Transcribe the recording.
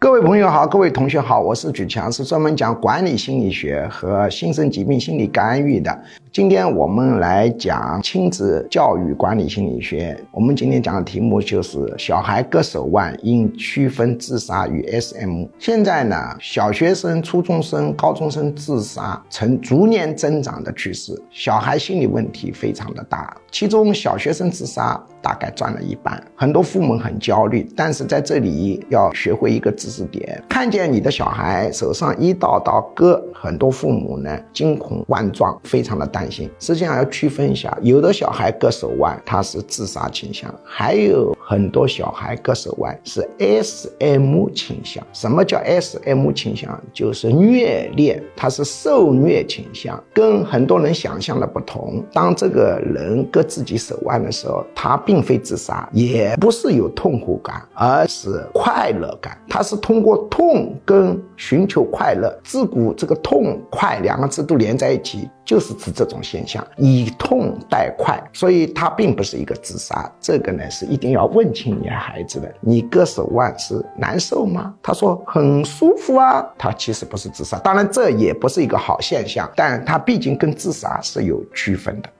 各位朋友好，各位同学好，我是举强，是专门讲管理心理学和新生疾病心理干预的。今天我们来讲亲子教育管理心理学。我们今天讲的题目就是小孩割手腕应区分自杀与 SM。现在呢，小学生、初中生、高中生自杀呈逐年增长的趋势，小孩心理问题非常的大，其中小学生自杀大概占了一半，很多父母很焦虑，但是在这里要学会一个知识点：看见你的小孩手上一道道割，很多父母呢惊恐万状，非常的担。担心实际上要区分一下，有的小孩割手腕，他是自杀倾向；还有很多小孩割手腕是 SM 倾向。什么叫 SM 倾向？就是虐恋，他是受虐倾向，跟很多人想象的不同。当这个人割自己手腕的时候，他并非自杀，也不是有痛苦感，而是快乐感。他是通过痛跟寻求快乐，自古这个痛快两个字都连在一起。就是指这种现象，以痛代快，所以他并不是一个自杀。这个呢是一定要问清你孩子的。你割手腕是难受吗？他说很舒服啊。他其实不是自杀，当然这也不是一个好现象，但他毕竟跟自杀是有区分的。